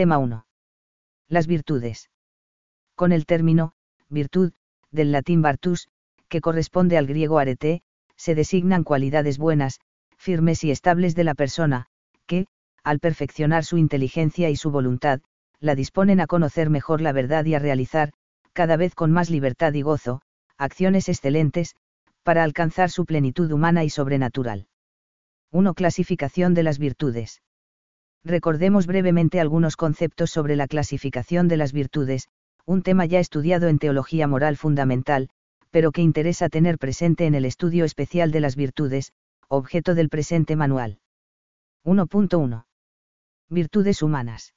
Tema 1. Las virtudes. Con el término, virtud, del latín vartus, que corresponde al griego arete, se designan cualidades buenas, firmes y estables de la persona, que, al perfeccionar su inteligencia y su voluntad, la disponen a conocer mejor la verdad y a realizar, cada vez con más libertad y gozo, acciones excelentes, para alcanzar su plenitud humana y sobrenatural. 1. Clasificación de las virtudes. Recordemos brevemente algunos conceptos sobre la clasificación de las virtudes, un tema ya estudiado en teología moral fundamental, pero que interesa tener presente en el estudio especial de las virtudes, objeto del presente manual. 1.1. Virtudes humanas.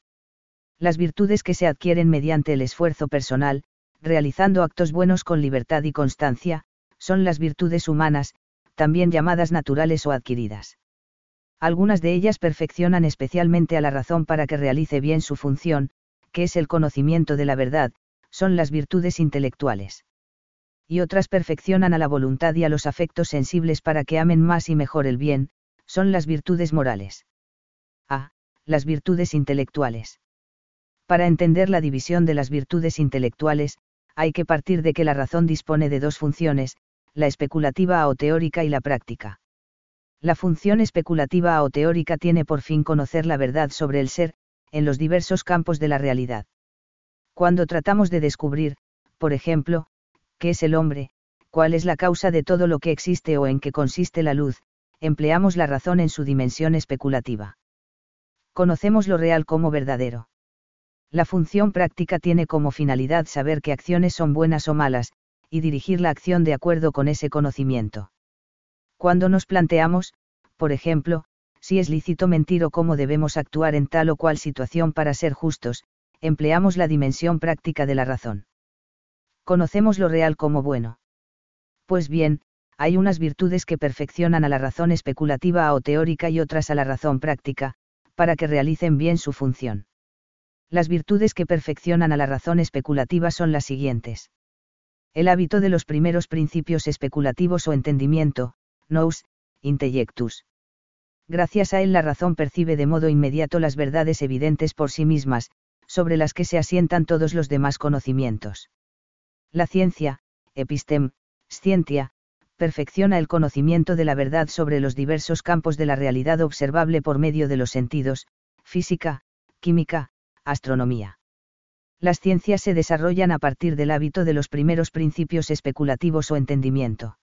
Las virtudes que se adquieren mediante el esfuerzo personal, realizando actos buenos con libertad y constancia, son las virtudes humanas, también llamadas naturales o adquiridas. Algunas de ellas perfeccionan especialmente a la razón para que realice bien su función, que es el conocimiento de la verdad, son las virtudes intelectuales y otras perfeccionan a la voluntad y a los afectos sensibles para que amen más y mejor el bien, son las virtudes morales. A. Las virtudes intelectuales. Para entender la división de las virtudes intelectuales, hay que partir de que la razón dispone de dos funciones, la especulativa o teórica y la práctica. La función especulativa o teórica tiene por fin conocer la verdad sobre el ser, en los diversos campos de la realidad. Cuando tratamos de descubrir, por ejemplo, qué es el hombre, cuál es la causa de todo lo que existe o en qué consiste la luz, empleamos la razón en su dimensión especulativa. Conocemos lo real como verdadero. La función práctica tiene como finalidad saber qué acciones son buenas o malas, y dirigir la acción de acuerdo con ese conocimiento. Cuando nos planteamos, por ejemplo, si es lícito mentir o cómo debemos actuar en tal o cual situación para ser justos, empleamos la dimensión práctica de la razón conocemos lo real como bueno. Pues bien, hay unas virtudes que perfeccionan a la razón especulativa o teórica y otras a la razón práctica, para que realicen bien su función. Las virtudes que perfeccionan a la razón especulativa son las siguientes. El hábito de los primeros principios especulativos o entendimiento, nous, intellectus. Gracias a él la razón percibe de modo inmediato las verdades evidentes por sí mismas, sobre las que se asientan todos los demás conocimientos. La ciencia, epistem, scientia, perfecciona el conocimiento de la verdad sobre los diversos campos de la realidad observable por medio de los sentidos, física, química, astronomía. Las ciencias se desarrollan a partir del hábito de los primeros principios especulativos o entendimiento.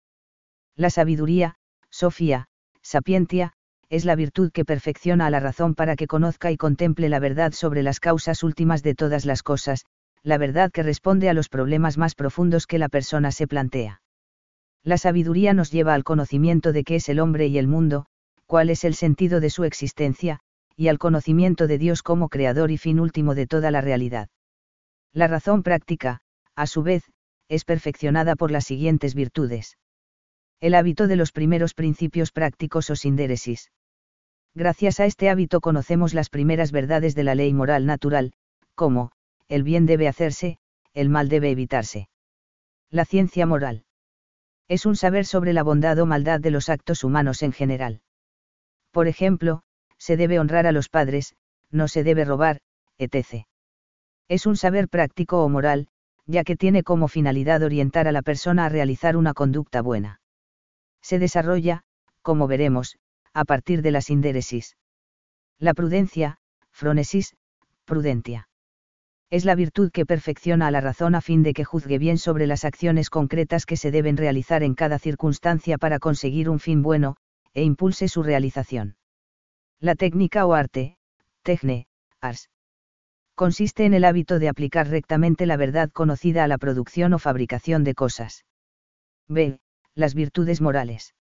La sabiduría, sofía, sapientia, es la virtud que perfecciona a la razón para que conozca y contemple la verdad sobre las causas últimas de todas las cosas, la verdad que responde a los problemas más profundos que la persona se plantea. La sabiduría nos lleva al conocimiento de qué es el hombre y el mundo, cuál es el sentido de su existencia, y al conocimiento de Dios como creador y fin último de toda la realidad. La razón práctica, a su vez, es perfeccionada por las siguientes virtudes. El hábito de los primeros principios prácticos o sindéresis. Gracias a este hábito conocemos las primeras verdades de la ley moral natural, como, el bien debe hacerse, el mal debe evitarse. La ciencia moral. Es un saber sobre la bondad o maldad de los actos humanos en general. Por ejemplo, se debe honrar a los padres, no se debe robar, etc. Es un saber práctico o moral, ya que tiene como finalidad orientar a la persona a realizar una conducta buena. Se desarrolla, como veremos, a partir de la sindéresis. La prudencia, fronesis, prudentia es la virtud que perfecciona a la razón a fin de que juzgue bien sobre las acciones concretas que se deben realizar en cada circunstancia para conseguir un fin bueno, e impulse su realización. La técnica o arte, techne, ars. Consiste en el hábito de aplicar rectamente la verdad conocida a la producción o fabricación de cosas. B. Las virtudes morales.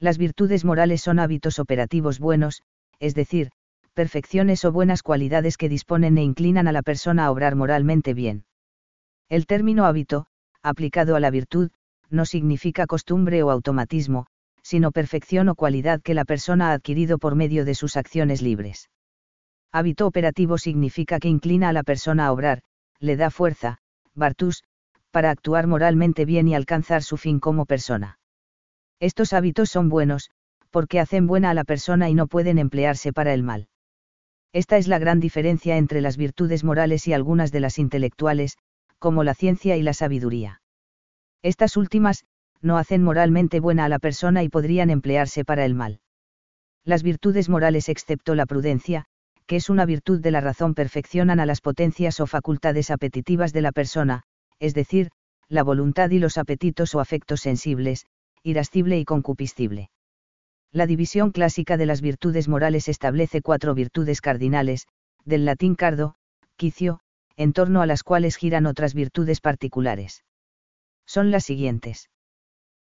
Las virtudes morales son hábitos operativos buenos, es decir, perfecciones o buenas cualidades que disponen e inclinan a la persona a obrar moralmente bien. El término hábito, aplicado a la virtud, no significa costumbre o automatismo, sino perfección o cualidad que la persona ha adquirido por medio de sus acciones libres. Hábito operativo significa que inclina a la persona a obrar, le da fuerza, Bartus, para actuar moralmente bien y alcanzar su fin como persona. Estos hábitos son buenos, porque hacen buena a la persona y no pueden emplearse para el mal Esta es la gran diferencia entre las virtudes morales y algunas de las intelectuales, como la ciencia y la sabiduría. Estas últimas, no hacen moralmente buena a la persona y podrían emplearse para el mal. Las virtudes morales excepto la prudencia, que es una virtud de la razón, perfeccionan a las potencias o facultades apetitivas de la persona, es decir, la voluntad y los apetitos o afectos sensibles, irascible y concupiscible. La división clásica de las virtudes morales establece cuatro virtudes cardinales, del latín cardo, quicio, en torno a las cuales giran otras virtudes particulares. Son las siguientes.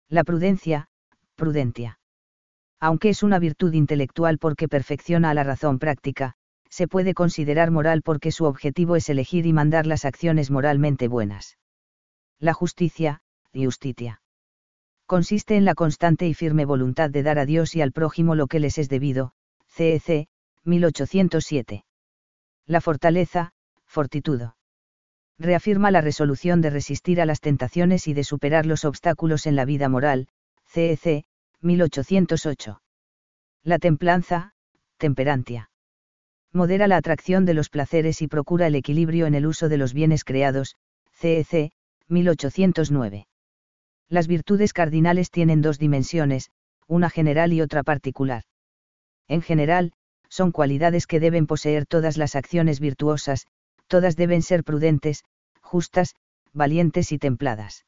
La prudencia, prudentia. Aunque es una virtud intelectual porque perfecciona a la razón práctica, se puede considerar moral porque su objetivo es elegir y mandar las acciones moralmente buenas. La justicia, justitia consiste en la constante y firme voluntad de dar a Dios y al prójimo lo que les es debido, CEC, 1807. E la fortaleza, fortitudo. Reafirma la resolución de resistir a las tentaciones y de superar los obstáculos en la vida moral, CEC, 1808. E la templanza, temperantia. Modera la atracción de los placeres y procura el equilibrio en el uso de los bienes creados, CEC, 1809. Las virtudes cardinales tienen dos dimensiones, una general y otra particular. En general, son cualidades que deben poseer todas las acciones virtuosas, todas deben ser prudentes, justas, valientes y templadas.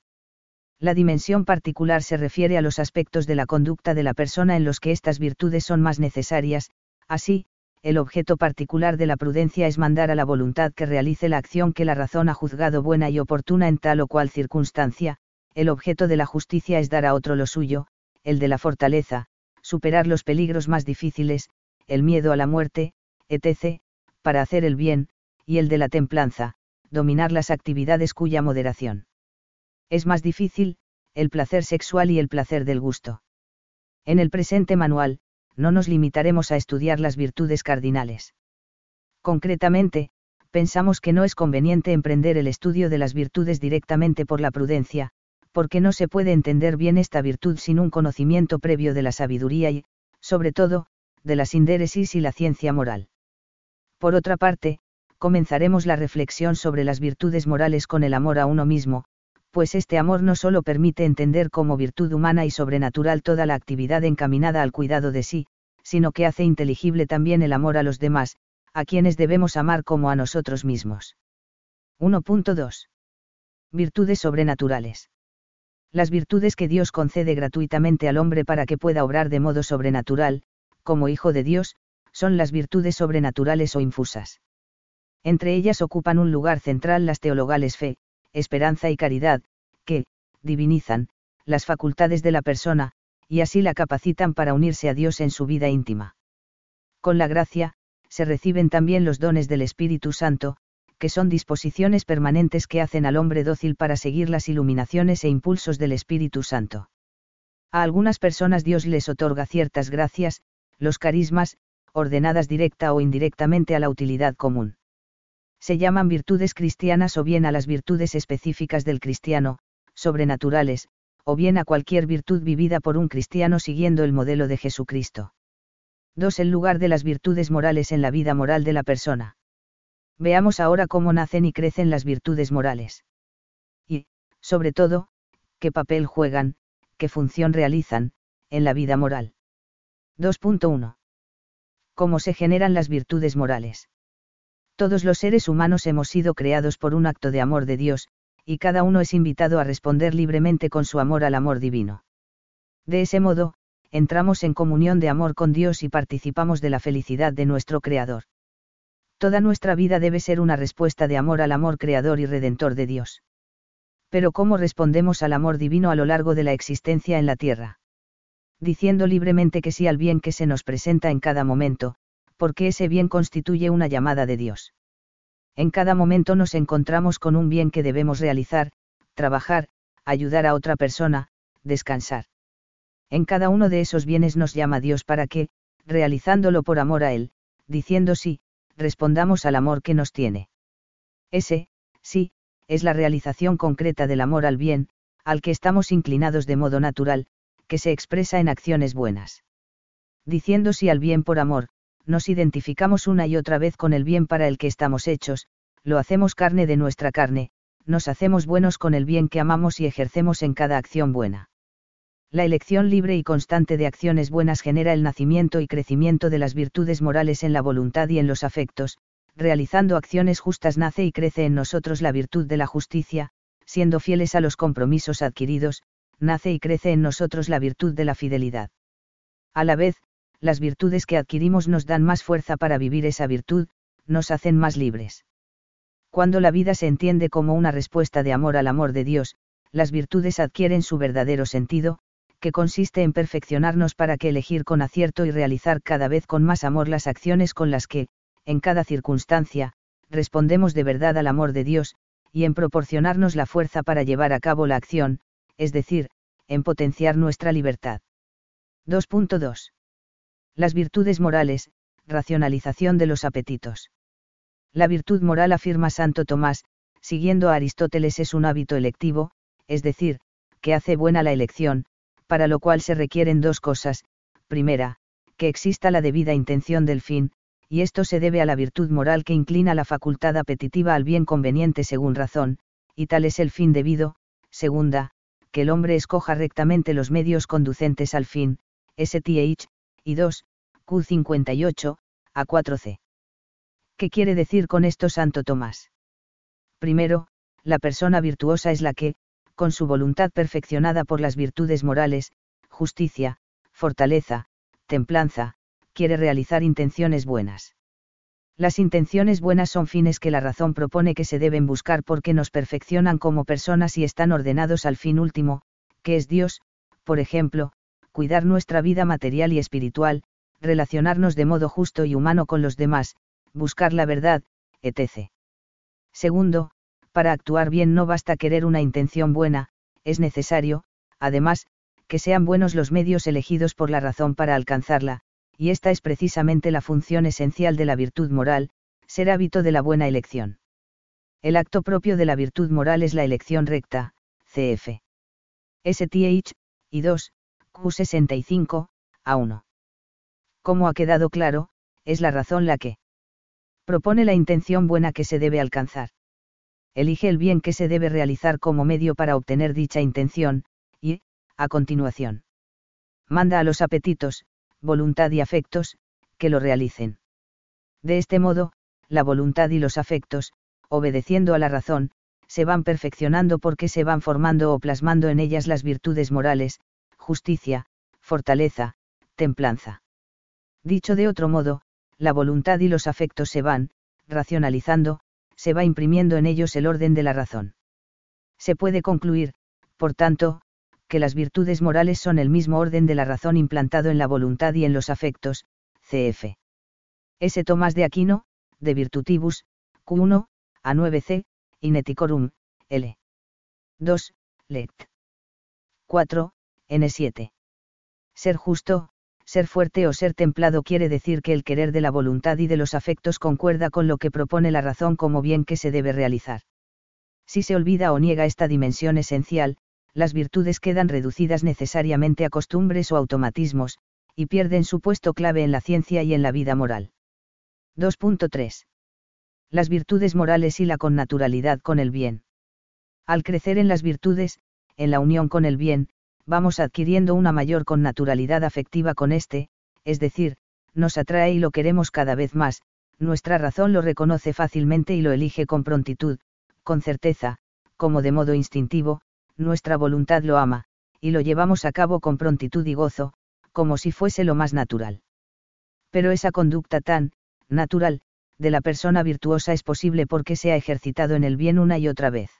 La dimensión particular se refiere a los aspectos de la conducta de la persona en los que estas virtudes son más necesarias, así, el objeto particular de la prudencia es mandar a la voluntad que realice la acción que la razón ha juzgado buena y oportuna en tal o cual circunstancia, el objeto de la justicia es dar a otro lo suyo, el de la fortaleza, superar los peligros más difíciles, el miedo a la muerte, etc., para hacer el bien, y el de la templanza, dominar las actividades cuya moderación es más difícil, el placer sexual y el placer del gusto. En el presente manual, no nos limitaremos a estudiar las virtudes cardinales. Concretamente, pensamos que no es conveniente emprender el estudio de las virtudes directamente por la prudencia, porque no se puede entender bien esta virtud sin un conocimiento previo de la sabiduría y, sobre todo, de la sindéresis y la ciencia moral. Por otra parte, comenzaremos la reflexión sobre las virtudes morales con el amor a uno mismo, pues este amor no solo permite entender como virtud humana y sobrenatural toda la actividad encaminada al cuidado de sí, sino que hace inteligible también el amor a los demás, a quienes debemos amar como a nosotros mismos. 1.2. Virtudes sobrenaturales las virtudes que Dios concede gratuitamente al hombre para que pueda obrar de modo sobrenatural, como hijo de Dios, son las virtudes sobrenaturales o infusas. Entre ellas ocupan un lugar central las teologales fe, esperanza y caridad, que, divinizan, las facultades de la persona, y así la capacitan para unirse a Dios en su vida íntima. Con la gracia, se reciben también los dones del Espíritu Santo, que son disposiciones permanentes que hacen al hombre dócil para seguir las iluminaciones e impulsos del Espíritu Santo. A algunas personas Dios les otorga ciertas gracias, los carismas, ordenadas directa o indirectamente a la utilidad común. Se llaman virtudes cristianas o bien a las virtudes específicas del cristiano, sobrenaturales, o bien a cualquier virtud vivida por un cristiano siguiendo el modelo de Jesucristo. 2. El lugar de las virtudes morales en la vida moral de la persona. Veamos ahora cómo nacen y crecen las virtudes morales. Y, sobre todo, qué papel juegan, qué función realizan, en la vida moral. 2.1. ¿Cómo se generan las virtudes morales? Todos los seres humanos hemos sido creados por un acto de amor de Dios, y cada uno es invitado a responder libremente con su amor al amor divino. De ese modo, entramos en comunión de amor con Dios y participamos de la felicidad de nuestro Creador. Toda nuestra vida debe ser una respuesta de amor al amor creador y redentor de Dios. Pero ¿cómo respondemos al amor divino a lo largo de la existencia en la tierra? Diciendo libremente que sí al bien que se nos presenta en cada momento, porque ese bien constituye una llamada de Dios. En cada momento nos encontramos con un bien que debemos realizar, trabajar, ayudar a otra persona, descansar. En cada uno de esos bienes nos llama Dios para que, realizándolo por amor a Él, diciendo sí, respondamos al amor que nos tiene. Ese, sí, es la realización concreta del amor al bien, al que estamos inclinados de modo natural, que se expresa en acciones buenas. Diciendo sí al bien por amor, nos identificamos una y otra vez con el bien para el que estamos hechos, lo hacemos carne de nuestra carne, nos hacemos buenos con el bien que amamos y ejercemos en cada acción buena. La elección libre y constante de acciones buenas genera el nacimiento y crecimiento de las virtudes morales en la voluntad y en los afectos, realizando acciones justas nace y crece en nosotros la virtud de la justicia, siendo fieles a los compromisos adquiridos, nace y crece en nosotros la virtud de la fidelidad. A la vez, las virtudes que adquirimos nos dan más fuerza para vivir esa virtud, nos hacen más libres. Cuando la vida se entiende como una respuesta de amor al amor de Dios, las virtudes adquieren su verdadero sentido, que consiste en perfeccionarnos para que elegir con acierto y realizar cada vez con más amor las acciones con las que, en cada circunstancia, respondemos de verdad al amor de Dios, y en proporcionarnos la fuerza para llevar a cabo la acción, es decir, en potenciar nuestra libertad. 2.2. Las virtudes morales, racionalización de los apetitos. La virtud moral afirma Santo Tomás, siguiendo a Aristóteles es un hábito electivo, es decir, que hace buena la elección, para lo cual se requieren dos cosas, primera, que exista la debida intención del fin, y esto se debe a la virtud moral que inclina la facultad apetitiva al bien conveniente según razón, y tal es el fin debido, segunda, que el hombre escoja rectamente los medios conducentes al fin, STH, y 2, Q58, a 4C. ¿Qué quiere decir con esto Santo Tomás? Primero, la persona virtuosa es la que, con su voluntad perfeccionada por las virtudes morales, justicia, fortaleza, templanza, quiere realizar intenciones buenas. Las intenciones buenas son fines que la razón propone que se deben buscar porque nos perfeccionan como personas y están ordenados al fin último, que es Dios, por ejemplo, cuidar nuestra vida material y espiritual, relacionarnos de modo justo y humano con los demás, buscar la verdad, etc. Segundo, para actuar bien no basta querer una intención buena, es necesario, además, que sean buenos los medios elegidos por la razón para alcanzarla, y esta es precisamente la función esencial de la virtud moral, ser hábito de la buena elección. El acto propio de la virtud moral es la elección recta, cf. STH, y 2, Q65, a 1. Como ha quedado claro, es la razón la que propone la intención buena que se debe alcanzar. Elige el bien que se debe realizar como medio para obtener dicha intención, y, a continuación, manda a los apetitos, voluntad y afectos, que lo realicen. De este modo, la voluntad y los afectos, obedeciendo a la razón, se van perfeccionando porque se van formando o plasmando en ellas las virtudes morales, justicia, fortaleza, templanza. Dicho de otro modo, la voluntad y los afectos se van, racionalizando, se va imprimiendo en ellos el orden de la razón. Se puede concluir, por tanto, que las virtudes morales son el mismo orden de la razón implantado en la voluntad y en los afectos, cf. S. Tomás de Aquino, de Virtutibus, Q1, a 9c, Ineticorum, L. 2, Let. 4, N7. Ser justo, ser fuerte o ser templado quiere decir que el querer de la voluntad y de los afectos concuerda con lo que propone la razón como bien que se debe realizar. Si se olvida o niega esta dimensión esencial, las virtudes quedan reducidas necesariamente a costumbres o automatismos, y pierden su puesto clave en la ciencia y en la vida moral. 2.3. Las virtudes morales y la connaturalidad con el bien. Al crecer en las virtudes, en la unión con el bien, vamos adquiriendo una mayor connaturalidad afectiva con éste, es decir, nos atrae y lo queremos cada vez más, nuestra razón lo reconoce fácilmente y lo elige con prontitud, con certeza, como de modo instintivo, nuestra voluntad lo ama, y lo llevamos a cabo con prontitud y gozo, como si fuese lo más natural. Pero esa conducta tan, natural, de la persona virtuosa es posible porque se ha ejercitado en el bien una y otra vez.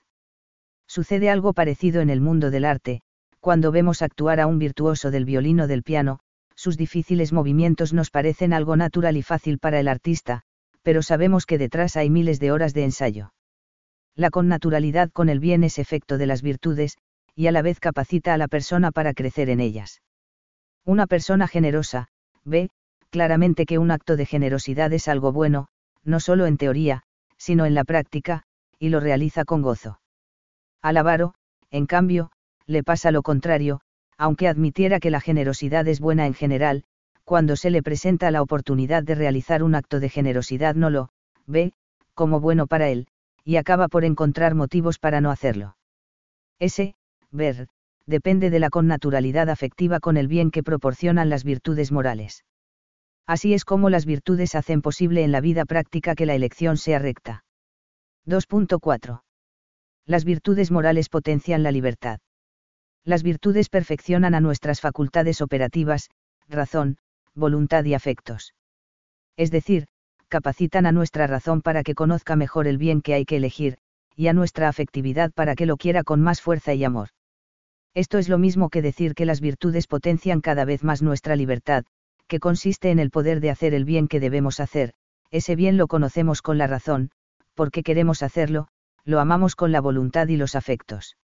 Sucede algo parecido en el mundo del arte, cuando vemos actuar a un virtuoso del violín o del piano, sus difíciles movimientos nos parecen algo natural y fácil para el artista, pero sabemos que detrás hay miles de horas de ensayo la connaturalidad con el bien es efecto de las virtudes, y a la vez capacita a la persona para crecer en ellas. Una persona generosa, ve, claramente que un acto de generosidad es algo bueno, no solo en teoría, sino en la práctica, y lo realiza con gozo. Al avaro, en cambio, le pasa lo contrario, aunque admitiera que la generosidad es buena en general, cuando se le presenta la oportunidad de realizar un acto de generosidad no lo, ve, como bueno para él, y acaba por encontrar motivos para no hacerlo. Ese, ver, depende de la connaturalidad afectiva con el bien que proporcionan las virtudes morales. Así es como las virtudes hacen posible en la vida práctica que la elección sea recta. 2.4. Las virtudes morales potencian la libertad. Las virtudes perfeccionan a nuestras facultades operativas, razón, voluntad y afectos. Es decir, capacitan a nuestra razón para que conozca mejor el bien que hay que elegir, y a nuestra afectividad para que lo quiera con más fuerza y amor. Esto es lo mismo que decir que las virtudes potencian cada vez más nuestra libertad, que consiste en el poder de hacer el bien que debemos hacer, ese bien lo conocemos con la razón, porque queremos hacerlo, lo amamos con la voluntad y los afectos.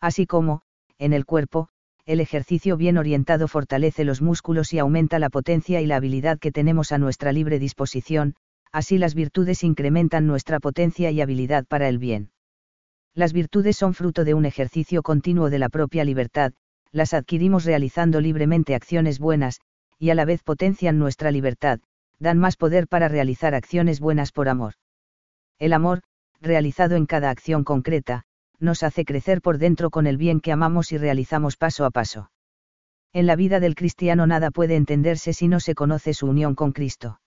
Así como, en el cuerpo, el ejercicio bien orientado fortalece los músculos y aumenta la potencia y la habilidad que tenemos a nuestra libre disposición, así las virtudes incrementan nuestra potencia y habilidad para el bien. Las virtudes son fruto de un ejercicio continuo de la propia libertad, las adquirimos realizando libremente acciones buenas, y a la vez potencian nuestra libertad, dan más poder para realizar acciones buenas por amor. El amor, realizado en cada acción concreta, nos hace crecer por dentro con el bien que amamos y realizamos paso a paso. En la vida del cristiano nada puede entenderse si no se conoce su unión con Cristo.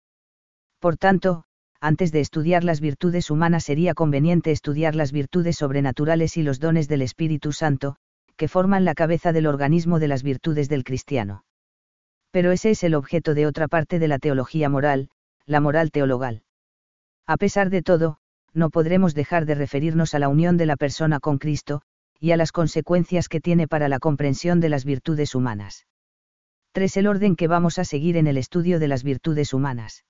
Por tanto, antes de estudiar las virtudes humanas sería conveniente estudiar las virtudes sobrenaturales y los dones del Espíritu Santo, que forman la cabeza del organismo de las virtudes del cristiano. Pero ese es el objeto de otra parte de la teología moral, la moral teologal. A pesar de todo, no podremos dejar de referirnos a la unión de la persona con Cristo, y a las consecuencias que tiene para la comprensión de las virtudes humanas. 3. El orden que vamos a seguir en el estudio de las virtudes humanas.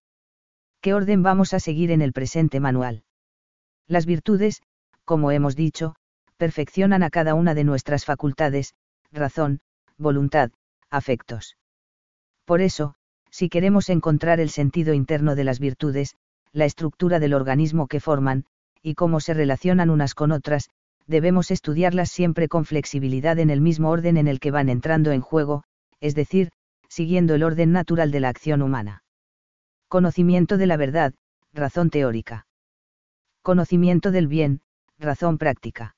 ¿Qué orden vamos a seguir en el presente manual? Las virtudes, como hemos dicho, perfeccionan a cada una de nuestras facultades, razón, voluntad, afectos. Por eso, si queremos encontrar el sentido interno de las virtudes, la estructura del organismo que forman, y cómo se relacionan unas con otras, debemos estudiarlas siempre con flexibilidad en el mismo orden en el que van entrando en juego, es decir, siguiendo el orden natural de la acción humana. Conocimiento de la verdad, razón teórica. Conocimiento del bien, razón práctica.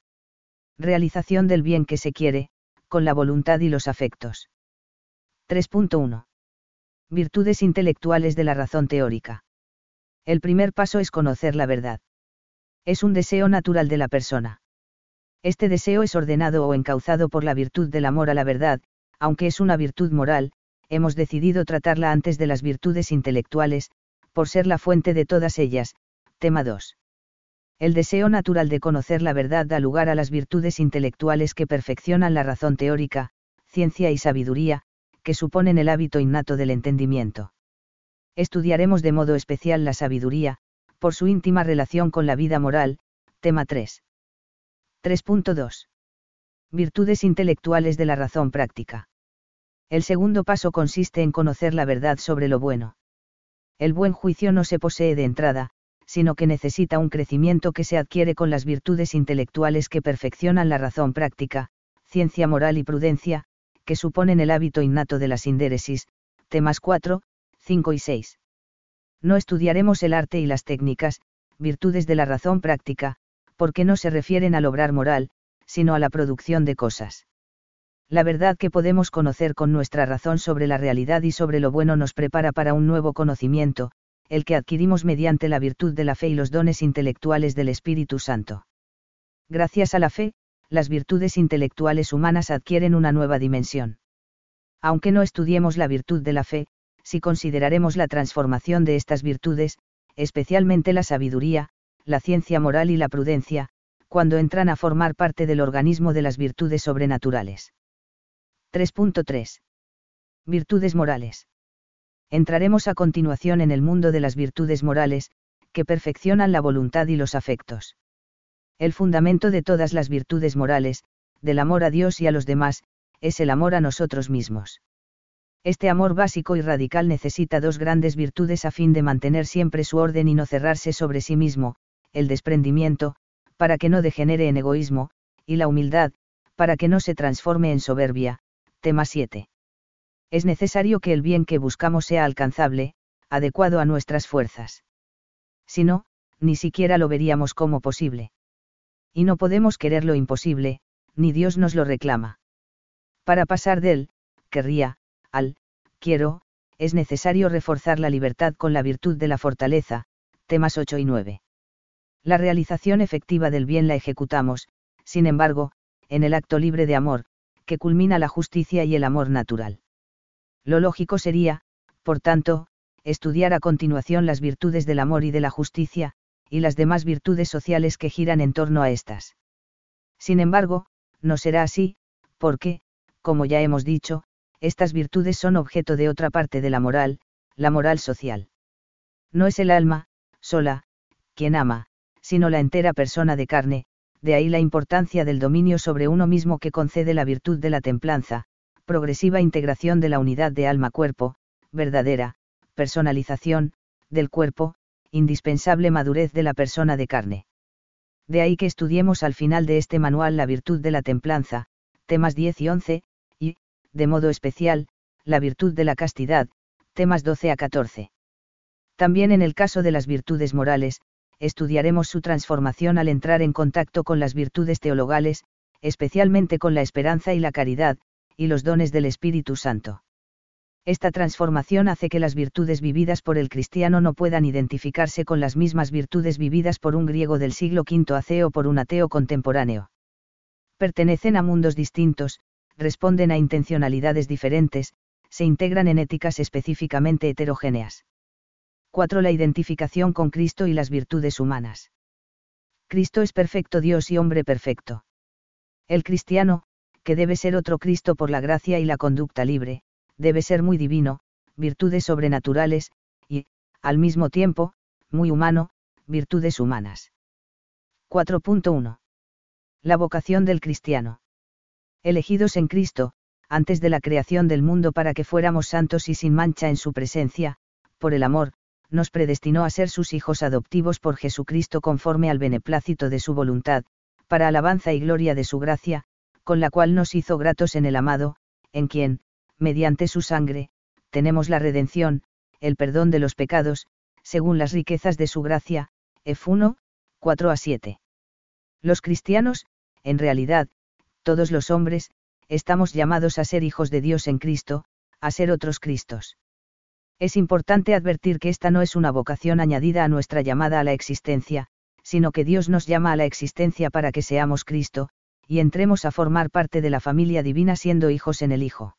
Realización del bien que se quiere, con la voluntad y los afectos. 3.1. Virtudes intelectuales de la razón teórica. El primer paso es conocer la verdad. Es un deseo natural de la persona. Este deseo es ordenado o encauzado por la virtud del amor a la verdad, aunque es una virtud moral, hemos decidido tratarla antes de las virtudes intelectuales, por ser la fuente de todas ellas. Tema 2. El deseo natural de conocer la verdad da lugar a las virtudes intelectuales que perfeccionan la razón teórica, ciencia y sabiduría, que suponen el hábito innato del entendimiento. Estudiaremos de modo especial la sabiduría, por su íntima relación con la vida moral, tema 3. 3.2. Virtudes intelectuales de la razón práctica. El segundo paso consiste en conocer la verdad sobre lo bueno. El buen juicio no se posee de entrada, sino que necesita un crecimiento que se adquiere con las virtudes intelectuales que perfeccionan la razón práctica, ciencia moral y prudencia, que suponen el hábito innato de la sindéresis, temas 4, 5 y 6. No estudiaremos el arte y las técnicas, virtudes de la razón práctica, porque no se refieren al obrar moral, sino a la producción de cosas. La verdad que podemos conocer con nuestra razón sobre la realidad y sobre lo bueno nos prepara para un nuevo conocimiento, el que adquirimos mediante la virtud de la fe y los dones intelectuales del Espíritu Santo. Gracias a la fe, las virtudes intelectuales humanas adquieren una nueva dimensión. Aunque no estudiemos la virtud de la fe, si consideraremos la transformación de estas virtudes, especialmente la sabiduría, la ciencia moral y la prudencia, cuando entran a formar parte del organismo de las virtudes sobrenaturales. 3.3. Virtudes morales. Entraremos a continuación en el mundo de las virtudes morales, que perfeccionan la voluntad y los afectos. El fundamento de todas las virtudes morales, del amor a Dios y a los demás, es el amor a nosotros mismos. Este amor básico y radical necesita dos grandes virtudes a fin de mantener siempre su orden y no cerrarse sobre sí mismo, el desprendimiento, para que no degenere en egoísmo, y la humildad, para que no se transforme en soberbia, Tema 7. Es necesario que el bien que buscamos sea alcanzable, adecuado a nuestras fuerzas. Si no, ni siquiera lo veríamos como posible. Y no podemos querer lo imposible, ni Dios nos lo reclama. Para pasar del, querría, al, quiero, es necesario reforzar la libertad con la virtud de la fortaleza, temas 8 y 9. La realización efectiva del bien la ejecutamos, sin embargo, en el acto libre de amor, que culmina la justicia y el amor natural. Lo lógico sería, por tanto, estudiar a continuación las virtudes del amor y de la justicia, y las demás virtudes sociales que giran en torno a estas. Sin embargo, no será así, porque, como ya hemos dicho, estas virtudes son objeto de otra parte de la moral, la moral social. No es el alma, sola, quien ama, sino la entera persona de carne, de ahí la importancia del dominio sobre uno mismo que concede la virtud de la templanza, progresiva integración de la unidad de alma-cuerpo, verdadera, personalización, del cuerpo, indispensable madurez de la persona de carne. De ahí que estudiemos al final de este manual la virtud de la templanza, temas 10 y 11, y, de modo especial, la virtud de la castidad, temas 12 a 14. También en el caso de las virtudes morales, estudiaremos su transformación al entrar en contacto con las virtudes teologales, especialmente con la esperanza y la caridad, y los dones del Espíritu Santo. Esta transformación hace que las virtudes vividas por el cristiano no puedan identificarse con las mismas virtudes vividas por un griego del siglo V AC o por un ateo contemporáneo. Pertenecen a mundos distintos, responden a intencionalidades diferentes, se integran en éticas específicamente heterogéneas. 4. La identificación con Cristo y las virtudes humanas. Cristo es perfecto Dios y hombre perfecto. El cristiano, que debe ser otro Cristo por la gracia y la conducta libre, debe ser muy divino, virtudes sobrenaturales, y, al mismo tiempo, muy humano, virtudes humanas. 4.1. La vocación del cristiano. Elegidos en Cristo, antes de la creación del mundo para que fuéramos santos y sin mancha en su presencia, por el amor, nos predestinó a ser sus hijos adoptivos por Jesucristo conforme al beneplácito de su voluntad, para alabanza y gloria de su gracia, con la cual nos hizo gratos en el amado, en quien, mediante su sangre, tenemos la redención, el perdón de los pecados, según las riquezas de su gracia, F1, 4 a 7. Los cristianos, en realidad, todos los hombres, estamos llamados a ser hijos de Dios en Cristo, a ser otros Cristos. Es importante advertir que esta no es una vocación añadida a nuestra llamada a la existencia, sino que Dios nos llama a la existencia para que seamos Cristo, y entremos a formar parte de la familia divina siendo hijos en el Hijo.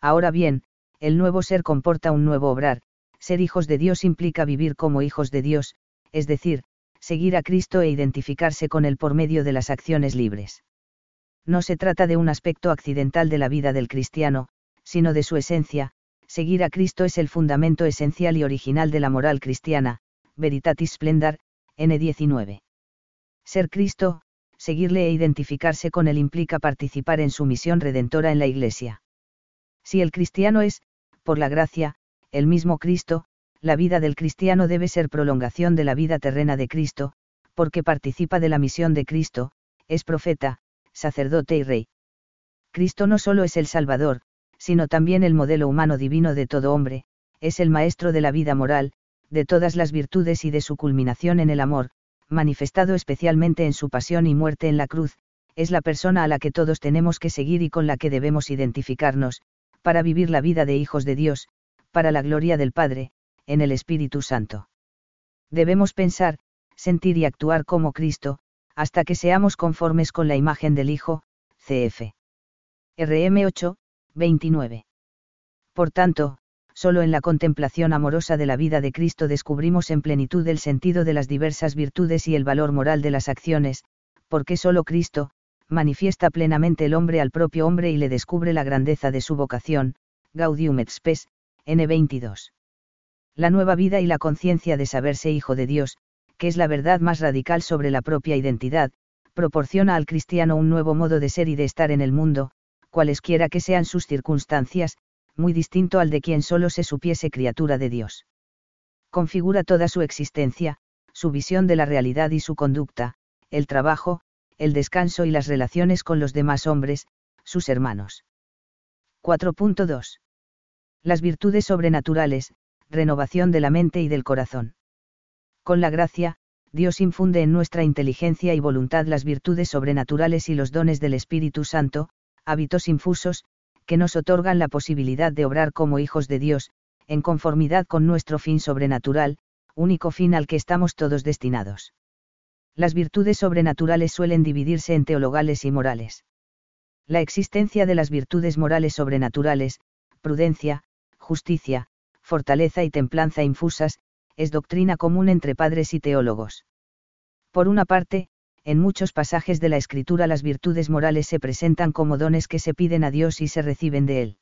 Ahora bien, el nuevo ser comporta un nuevo obrar, ser hijos de Dios implica vivir como hijos de Dios, es decir, seguir a Cristo e identificarse con Él por medio de las acciones libres. No se trata de un aspecto accidental de la vida del cristiano, sino de su esencia, seguir a Cristo es el fundamento esencial y original de la moral cristiana, Veritatis Splendor, N19. Ser Cristo, seguirle e identificarse con Él implica participar en su misión redentora en la Iglesia. Si el cristiano es, por la gracia, el mismo Cristo, la vida del cristiano debe ser prolongación de la vida terrena de Cristo, porque participa de la misión de Cristo, es profeta, sacerdote y rey. Cristo no solo es el Salvador, sino también el modelo humano divino de todo hombre, es el maestro de la vida moral, de todas las virtudes y de su culminación en el amor, manifestado especialmente en su pasión y muerte en la cruz, es la persona a la que todos tenemos que seguir y con la que debemos identificarnos, para vivir la vida de hijos de Dios, para la gloria del Padre, en el Espíritu Santo. Debemos pensar, sentir y actuar como Cristo, hasta que seamos conformes con la imagen del Hijo, cf. RM 8, 29. Por tanto, solo en la contemplación amorosa de la vida de Cristo descubrimos en plenitud el sentido de las diversas virtudes y el valor moral de las acciones, porque solo Cristo, manifiesta plenamente el hombre al propio hombre y le descubre la grandeza de su vocación, Gaudium et Spes, N22. La nueva vida y la conciencia de saberse hijo de Dios, que es la verdad más radical sobre la propia identidad, proporciona al cristiano un nuevo modo de ser y de estar en el mundo, cualesquiera que sean sus circunstancias, muy distinto al de quien solo se supiese criatura de Dios. Configura toda su existencia, su visión de la realidad y su conducta, el trabajo, el descanso y las relaciones con los demás hombres, sus hermanos. 4.2. Las virtudes sobrenaturales, renovación de la mente y del corazón. Con la gracia, Dios infunde en nuestra inteligencia y voluntad las virtudes sobrenaturales y los dones del Espíritu Santo, hábitos infusos, que nos otorgan la posibilidad de obrar como hijos de Dios, en conformidad con nuestro fin sobrenatural, único fin al que estamos todos destinados. Las virtudes sobrenaturales suelen dividirse en teologales y morales. La existencia de las virtudes morales sobrenaturales, prudencia, justicia, fortaleza y templanza infusas, es doctrina común entre padres y teólogos. Por una parte, en muchos pasajes de la Escritura las virtudes morales se presentan como dones que se piden a Dios y se reciben de Él.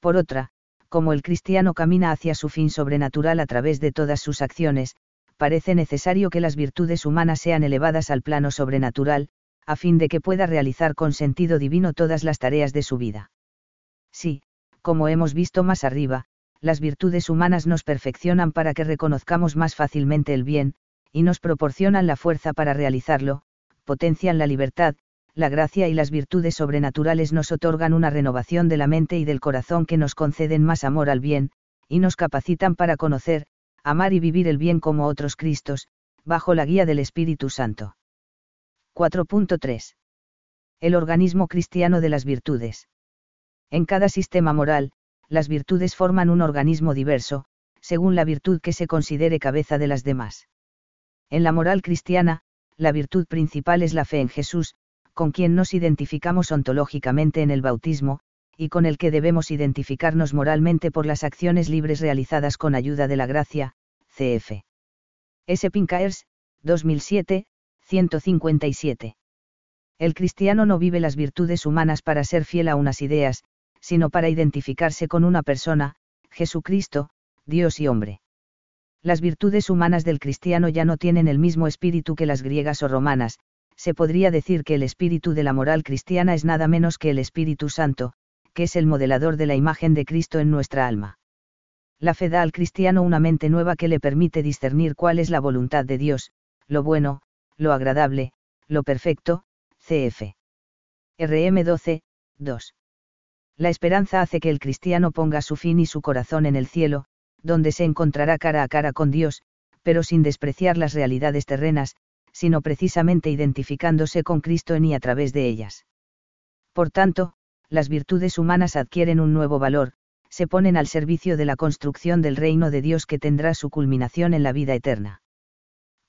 Por otra, como el cristiano camina hacia su fin sobrenatural a través de todas sus acciones, parece necesario que las virtudes humanas sean elevadas al plano sobrenatural, a fin de que pueda realizar con sentido divino todas las tareas de su vida. Sí, como hemos visto más arriba, las virtudes humanas nos perfeccionan para que reconozcamos más fácilmente el bien, y nos proporcionan la fuerza para realizarlo, potencian la libertad, la gracia y las virtudes sobrenaturales nos otorgan una renovación de la mente y del corazón que nos conceden más amor al bien, y nos capacitan para conocer, amar y vivir el bien como otros Cristos, bajo la guía del Espíritu Santo. 4.3. El organismo cristiano de las virtudes. En cada sistema moral, las virtudes forman un organismo diverso, según la virtud que se considere cabeza de las demás. En la moral cristiana, la virtud principal es la fe en Jesús, con quien nos identificamos ontológicamente en el bautismo, y con el que debemos identificarnos moralmente por las acciones libres realizadas con ayuda de la gracia, cf. S. Pincaers, 2007, 157. El cristiano no vive las virtudes humanas para ser fiel a unas ideas, sino para identificarse con una persona, Jesucristo, Dios y hombre. Las virtudes humanas del cristiano ya no tienen el mismo espíritu que las griegas o romanas, se podría decir que el espíritu de la moral cristiana es nada menos que el Espíritu Santo, que es el modelador de la imagen de Cristo en nuestra alma. La fe da al cristiano una mente nueva que le permite discernir cuál es la voluntad de Dios, lo bueno, lo agradable, lo perfecto, cf. RM 12, 2 la esperanza hace que el cristiano ponga su fin y su corazón en el cielo, donde se encontrará cara a cara con Dios, pero sin despreciar las realidades terrenas, sino precisamente identificándose con Cristo en y a través de ellas. Por tanto, las virtudes humanas adquieren un nuevo valor, se ponen al servicio de la construcción del reino de Dios que tendrá su culminación en la vida eterna.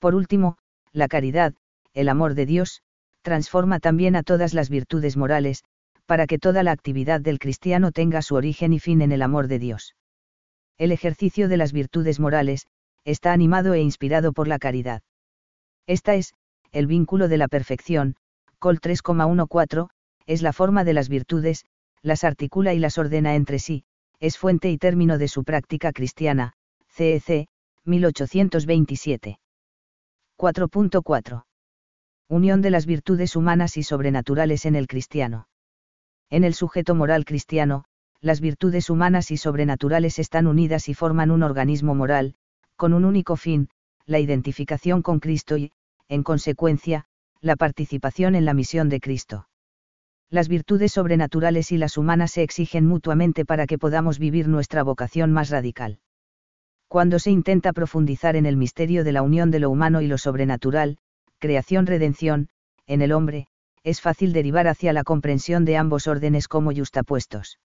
Por último, la caridad, el amor de Dios, transforma también a todas las virtudes morales, para que toda la actividad del cristiano tenga su origen y fin en el amor de Dios. El ejercicio de las virtudes morales, está animado e inspirado por la caridad. Esta es, el vínculo de la perfección, Col 3,14, es la forma de las virtudes, las articula y las ordena entre sí, es fuente y término de su práctica cristiana, CEC, 1827. 4.4. Unión de las virtudes humanas y sobrenaturales en el cristiano. En el sujeto moral cristiano, las virtudes humanas y sobrenaturales están unidas y forman un organismo moral, con un único fin, la identificación con Cristo y, en consecuencia, la participación en la misión de Cristo. Las virtudes sobrenaturales y las humanas se exigen mutuamente para que podamos vivir nuestra vocación más radical. Cuando se intenta profundizar en el misterio de la unión de lo humano y lo sobrenatural, creación-redención, en el hombre, es fácil derivar hacia la comprensión de ambos órdenes como yustapuestos.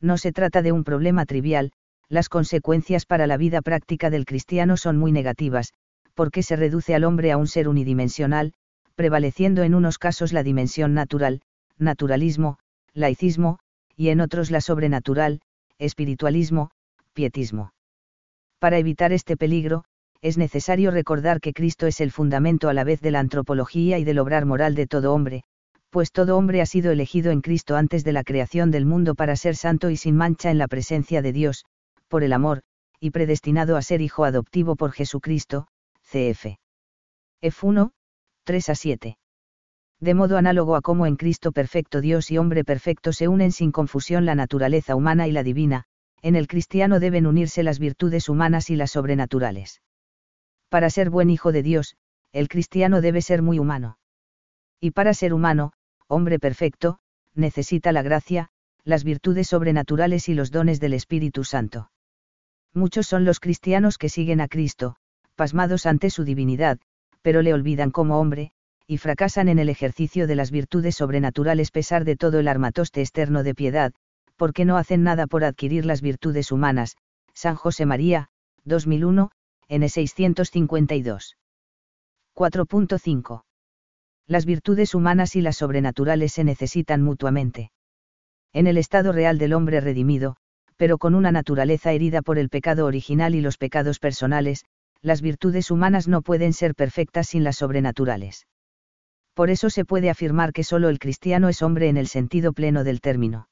No se trata de un problema trivial, las consecuencias para la vida práctica del cristiano son muy negativas, porque se reduce al hombre a un ser unidimensional, prevaleciendo en unos casos la dimensión natural, naturalismo, laicismo, y en otros la sobrenatural, espiritualismo, pietismo. Para evitar este peligro, es necesario recordar que Cristo es el fundamento a la vez de la antropología y del obrar moral de todo hombre, pues todo hombre ha sido elegido en Cristo antes de la creación del mundo para ser santo y sin mancha en la presencia de Dios, por el amor, y predestinado a ser hijo adoptivo por Jesucristo, cf. F1, 3 a 7. De modo análogo a cómo en Cristo perfecto Dios y hombre perfecto se unen sin confusión la naturaleza humana y la divina, en el cristiano deben unirse las virtudes humanas y las sobrenaturales. Para ser buen hijo de Dios, el cristiano debe ser muy humano. Y para ser humano, hombre perfecto, necesita la gracia, las virtudes sobrenaturales y los dones del Espíritu Santo. Muchos son los cristianos que siguen a Cristo, pasmados ante su divinidad, pero le olvidan como hombre, y fracasan en el ejercicio de las virtudes sobrenaturales pesar de todo el armatoste externo de piedad, porque no hacen nada por adquirir las virtudes humanas. San José María, 2001, N 652. 4.5. Las virtudes humanas y las sobrenaturales se necesitan mutuamente. En el estado real del hombre redimido, pero con una naturaleza herida por el pecado original y los pecados personales, las virtudes humanas no pueden ser perfectas sin las sobrenaturales. Por eso se puede afirmar que solo el cristiano es hombre en el sentido pleno del término.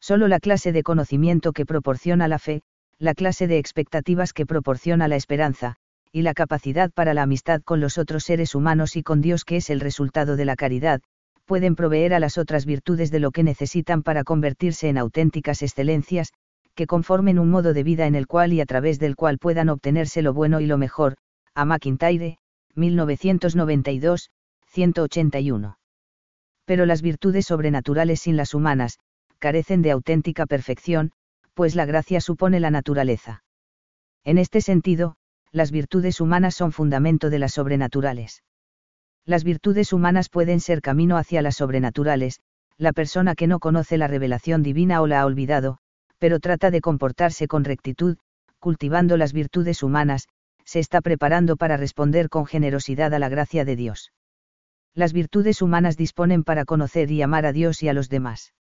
Solo la clase de conocimiento que proporciona la fe, la clase de expectativas que proporciona la esperanza, y la capacidad para la amistad con los otros seres humanos y con Dios que es el resultado de la caridad, pueden proveer a las otras virtudes de lo que necesitan para convertirse en auténticas excelencias, que conformen un modo de vida en el cual y a través del cual puedan obtenerse lo bueno y lo mejor. A McIntyre, 1992, 181. Pero las virtudes sobrenaturales sin las humanas, carecen de auténtica perfección, pues la gracia supone la naturaleza. En este sentido, las virtudes humanas son fundamento de las sobrenaturales. Las virtudes humanas pueden ser camino hacia las sobrenaturales, la persona que no conoce la revelación divina o la ha olvidado, pero trata de comportarse con rectitud, cultivando las virtudes humanas, se está preparando para responder con generosidad a la gracia de Dios. Las virtudes humanas disponen para conocer y amar a Dios y a los demás.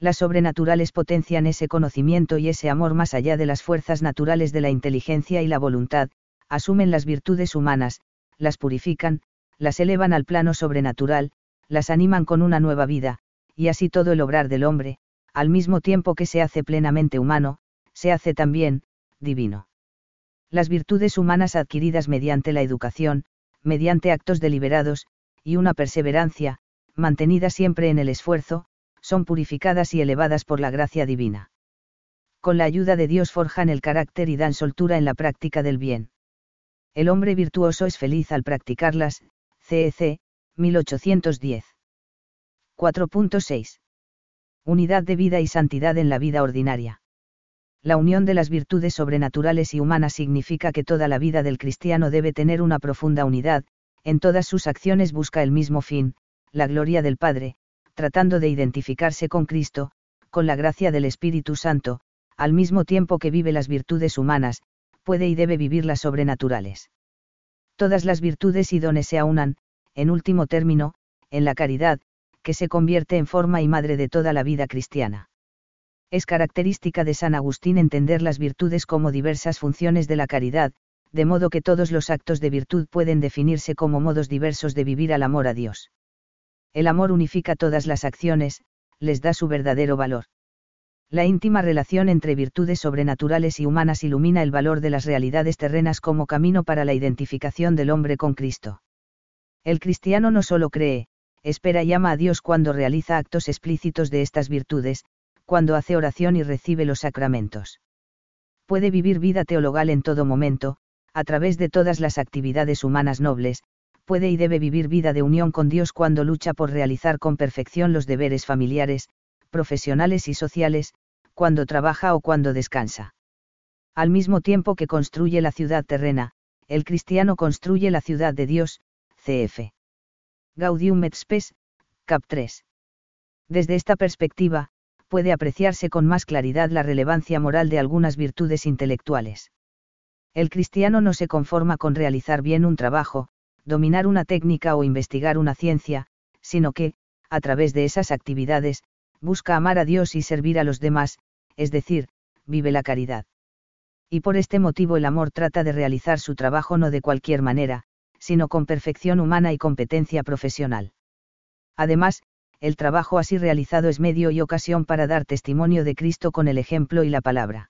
Las sobrenaturales potencian ese conocimiento y ese amor más allá de las fuerzas naturales de la inteligencia y la voluntad, asumen las virtudes humanas, las purifican, las elevan al plano sobrenatural, las animan con una nueva vida, y así todo el obrar del hombre, al mismo tiempo que se hace plenamente humano, se hace también, divino. Las virtudes humanas adquiridas mediante la educación, mediante actos deliberados, y una perseverancia, mantenida siempre en el esfuerzo, son purificadas y elevadas por la gracia divina. Con la ayuda de Dios forjan el carácter y dan soltura en la práctica del bien. El hombre virtuoso es feliz al practicarlas, CEC, 1810. 4.6 unidad de vida y santidad en la vida ordinaria. La unión de las virtudes sobrenaturales y humanas significa que toda la vida del cristiano debe tener una profunda unidad, en todas sus acciones busca el mismo fin, la gloria del Padre, tratando de identificarse con Cristo, con la gracia del Espíritu Santo, al mismo tiempo que vive las virtudes humanas, puede y debe vivir las sobrenaturales. Todas las virtudes y dones se aunan, en último término, en la caridad, que se convierte en forma y madre de toda la vida cristiana. Es característica de San Agustín entender las virtudes como diversas funciones de la caridad, de modo que todos los actos de virtud pueden definirse como modos diversos de vivir al amor a Dios. El amor unifica todas las acciones, les da su verdadero valor. La íntima relación entre virtudes sobrenaturales y humanas ilumina el valor de las realidades terrenas como camino para la identificación del hombre con Cristo. El cristiano no solo cree, espera y ama a Dios cuando realiza actos explícitos de estas virtudes, cuando hace oración y recibe los sacramentos. Puede vivir vida teologal en todo momento, a través de todas las actividades humanas nobles, puede y debe vivir vida de unión con Dios cuando lucha por realizar con perfección los deberes familiares, profesionales y sociales, cuando trabaja o cuando descansa. Al mismo tiempo que construye la ciudad terrena, el cristiano construye la ciudad de Dios, cf. Gaudium et Spes, Cap 3. Desde esta perspectiva, puede apreciarse con más claridad la relevancia moral de algunas virtudes intelectuales. El cristiano no se conforma con realizar bien un trabajo, dominar una técnica o investigar una ciencia, sino que, a través de esas actividades, busca amar a Dios y servir a los demás, es decir, vive la caridad. Y por este motivo el amor trata de realizar su trabajo no de cualquier manera, sino con perfección humana y competencia profesional. Además, el trabajo así realizado es medio y ocasión para dar testimonio de Cristo con el ejemplo y la palabra.